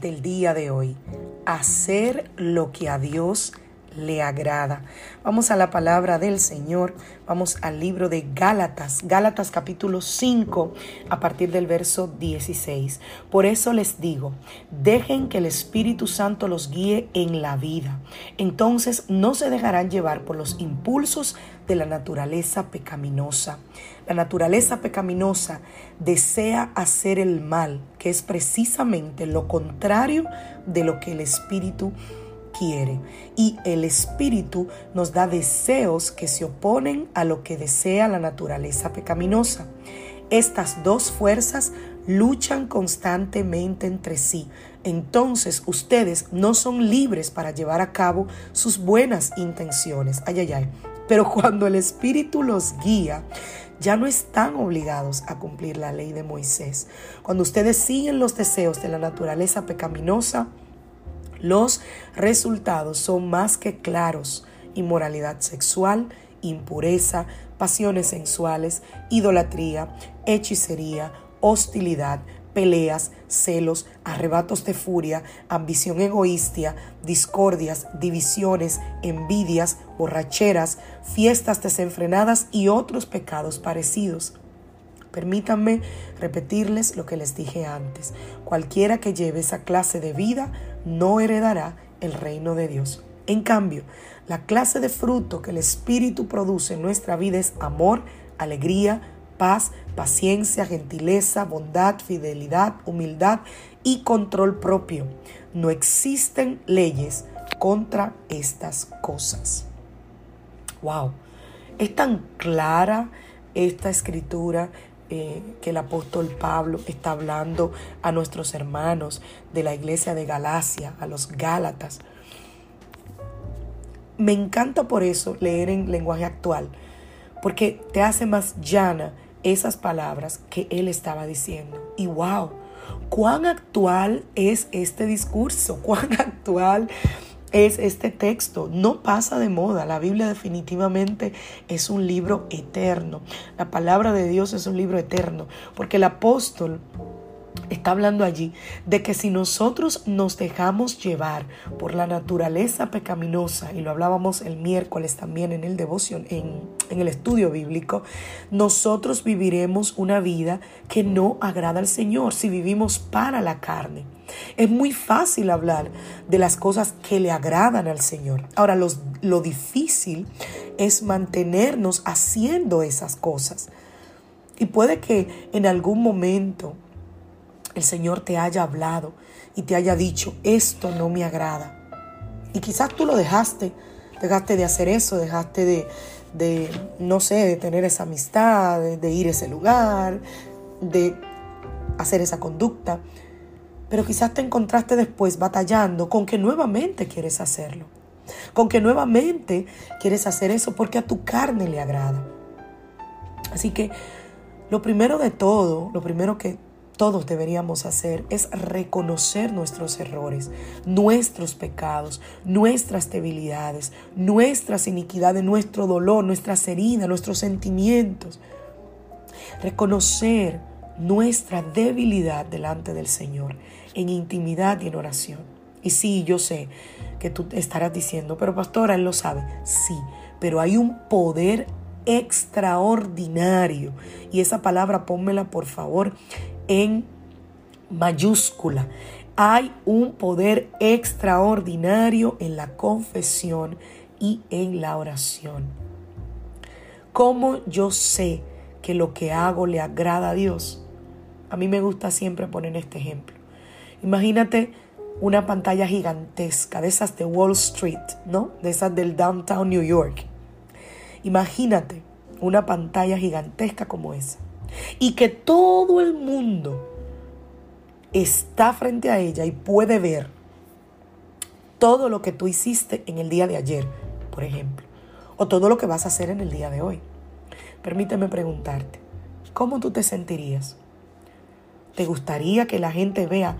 Del día de hoy. Hacer lo que a Dios le agrada. Vamos a la palabra del Señor, vamos al libro de Gálatas, Gálatas capítulo 5, a partir del verso 16. Por eso les digo, dejen que el Espíritu Santo los guíe en la vida. Entonces no se dejarán llevar por los impulsos de la naturaleza pecaminosa. La naturaleza pecaminosa desea hacer el mal, que es precisamente lo contrario de lo que el Espíritu quiere. Y el Espíritu nos da deseos que se oponen a lo que desea la naturaleza pecaminosa. Estas dos fuerzas luchan constantemente entre sí. Entonces ustedes no son libres para llevar a cabo sus buenas intenciones. Ay, ay, ay. Pero cuando el Espíritu los guía, ya no están obligados a cumplir la ley de Moisés. Cuando ustedes siguen los deseos de la naturaleza pecaminosa, los resultados son más que claros. Inmoralidad sexual, impureza, pasiones sensuales, idolatría, hechicería, hostilidad, peleas, celos, arrebatos de furia, ambición egoísta, discordias, divisiones, envidias, borracheras, fiestas desenfrenadas y otros pecados parecidos. Permítanme repetirles lo que les dije antes. Cualquiera que lleve esa clase de vida no heredará el reino de Dios. En cambio, la clase de fruto que el Espíritu produce en nuestra vida es amor, alegría, paz, paciencia, gentileza, bondad, fidelidad, humildad y control propio. No existen leyes contra estas cosas. Wow, es tan clara esta escritura eh, que el apóstol Pablo está hablando a nuestros hermanos de la iglesia de Galacia, a los Gálatas. Me encanta por eso leer en lenguaje actual, porque te hace más llana esas palabras que él estaba diciendo. Y wow, cuán actual es este discurso, cuán actual es este texto. No pasa de moda. La Biblia definitivamente es un libro eterno. La palabra de Dios es un libro eterno. Porque el apóstol está hablando allí de que si nosotros nos dejamos llevar por la naturaleza pecaminosa, y lo hablábamos el miércoles también en el devoción, en, en, el estudio bíblico, nosotros viviremos una vida que no agrada al Señor si vivimos para la carne. Es muy fácil hablar de las cosas que le agradan al Señor. Ahora, lo difícil es mantenernos haciendo esas cosas. Y puede que en algún momento el Señor te haya hablado y te haya dicho, esto no me agrada. Y quizás tú lo dejaste, dejaste de hacer eso, dejaste de, no sé, de tener esa amistad, de, ir a ese lugar, de hacer esa conducta. Pero quizás te encontraste después batallando con que nuevamente quieres hacerlo. Con que nuevamente quieres hacer eso porque a tu carne le agrada. Así que lo primero de todo, lo primero que todos deberíamos hacer es reconocer nuestros errores, nuestros pecados, nuestras debilidades, nuestras iniquidades, nuestro dolor, nuestras heridas, nuestros sentimientos. Reconocer nuestra debilidad delante del Señor en intimidad y en oración. Y sí, yo sé que tú estarás diciendo, pero pastora, Él lo sabe. Sí, pero hay un poder extraordinario. Y esa palabra pónmela por favor en mayúscula. Hay un poder extraordinario en la confesión y en la oración. ¿Cómo yo sé que lo que hago le agrada a Dios? A mí me gusta siempre poner este ejemplo. Imagínate una pantalla gigantesca, de esas de Wall Street, ¿no? De esas del downtown New York. Imagínate una pantalla gigantesca como esa. Y que todo el mundo está frente a ella y puede ver todo lo que tú hiciste en el día de ayer, por ejemplo, o todo lo que vas a hacer en el día de hoy. Permíteme preguntarte, ¿cómo tú te sentirías? ¿Te gustaría que la gente vea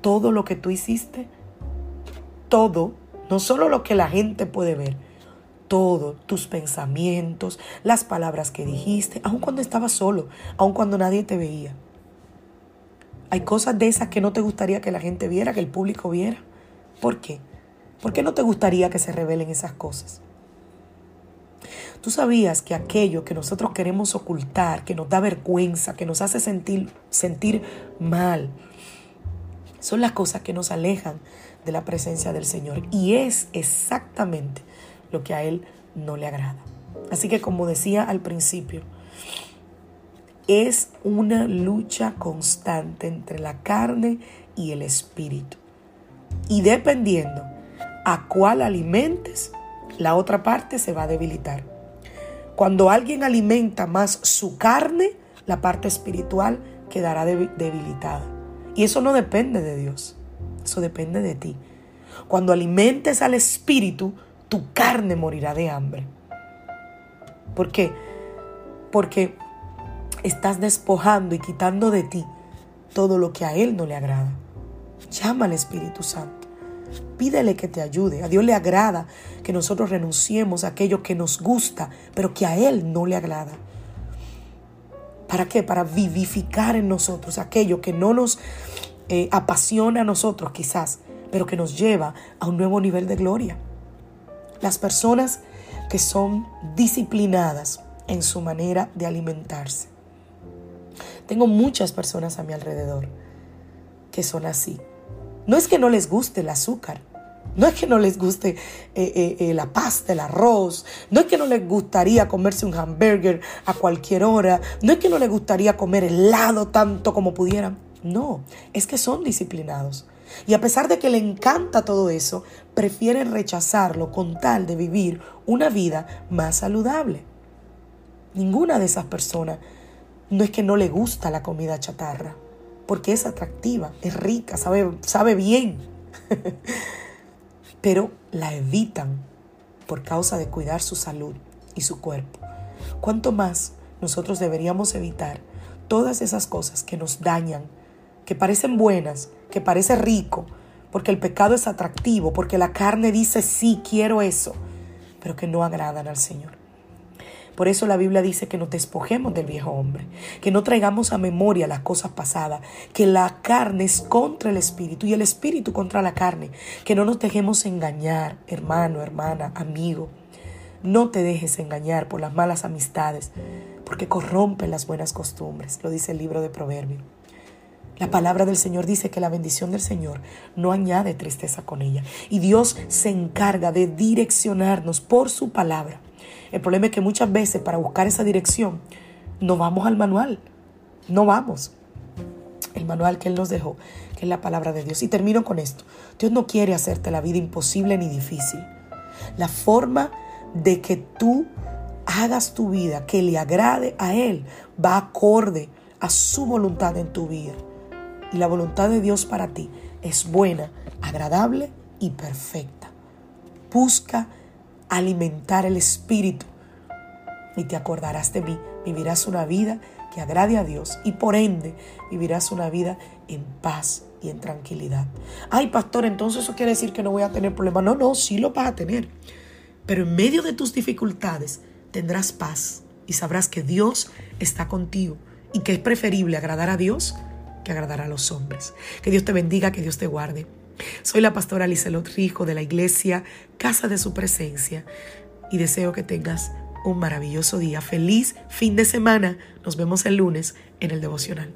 todo lo que tú hiciste? Todo, no solo lo que la gente puede ver, todo, tus pensamientos, las palabras que dijiste, aun cuando estabas solo, aun cuando nadie te veía. Hay cosas de esas que no te gustaría que la gente viera, que el público viera. ¿Por qué? ¿Por qué no te gustaría que se revelen esas cosas? Tú sabías que aquello que nosotros queremos ocultar, que nos da vergüenza, que nos hace sentir, sentir mal, son las cosas que nos alejan de la presencia del Señor. Y es exactamente lo que a Él no le agrada. Así que como decía al principio, es una lucha constante entre la carne y el espíritu. Y dependiendo a cuál alimentes, la otra parte se va a debilitar. Cuando alguien alimenta más su carne, la parte espiritual quedará debilitada. Y eso no depende de Dios, eso depende de ti. Cuando alimentes al espíritu, tu carne morirá de hambre. ¿Por qué? Porque estás despojando y quitando de ti todo lo que a Él no le agrada. Llama al Espíritu Santo. Pídele que te ayude. A Dios le agrada que nosotros renunciemos a aquello que nos gusta, pero que a Él no le agrada. ¿Para qué? Para vivificar en nosotros aquello que no nos eh, apasiona a nosotros quizás, pero que nos lleva a un nuevo nivel de gloria. Las personas que son disciplinadas en su manera de alimentarse tengo muchas personas a mi alrededor que son así. No es que no les guste el azúcar, no es que no les guste eh, eh, eh, la pasta, el arroz, no es que no les gustaría comerse un hamburger a cualquier hora, no es que no les gustaría comer helado tanto como pudieran. No, es que son disciplinados. Y a pesar de que le encanta todo eso, prefieren rechazarlo con tal de vivir una vida más saludable. Ninguna de esas personas no es que no le gusta la comida chatarra, porque es atractiva, es rica, sabe, sabe bien, pero la evitan por causa de cuidar su salud y su cuerpo. ¿Cuánto más nosotros deberíamos evitar todas esas cosas que nos dañan, que parecen buenas, que parece rico, porque el pecado es atractivo, porque la carne dice sí, quiero eso, pero que no agradan al Señor? Por eso la Biblia dice que nos despojemos del viejo hombre, que no traigamos a memoria las cosas pasadas, que la carne es contra el espíritu y el espíritu contra la carne, que no nos dejemos engañar, hermano, hermana, amigo. No te dejes engañar por las malas amistades, porque corrompen las buenas costumbres, lo dice el libro de Proverbios. La palabra del Señor dice que la bendición del Señor no añade tristeza con ella. Y Dios se encarga de direccionarnos por su palabra el problema es que muchas veces para buscar esa dirección no vamos al manual, no vamos. El manual que Él nos dejó, que es la palabra de Dios. Y termino con esto. Dios no quiere hacerte la vida imposible ni difícil. La forma de que tú hagas tu vida, que le agrade a Él, va acorde a su voluntad en tu vida. Y la voluntad de Dios para ti es buena, agradable y perfecta. Busca alimentar el espíritu. Y te acordarás de mí, vivirás una vida que agrade a Dios y por ende vivirás una vida en paz y en tranquilidad. Ay, pastor, entonces eso quiere decir que no voy a tener problemas. No, no, sí lo vas a tener. Pero en medio de tus dificultades tendrás paz y sabrás que Dios está contigo y que es preferible agradar a Dios que a los hombres. Que Dios te bendiga, que Dios te guarde. Soy la pastora Lizelot Rijo de la iglesia Casa de Su Presencia y deseo que tengas un maravilloso día. Feliz fin de semana. Nos vemos el lunes en el devocional.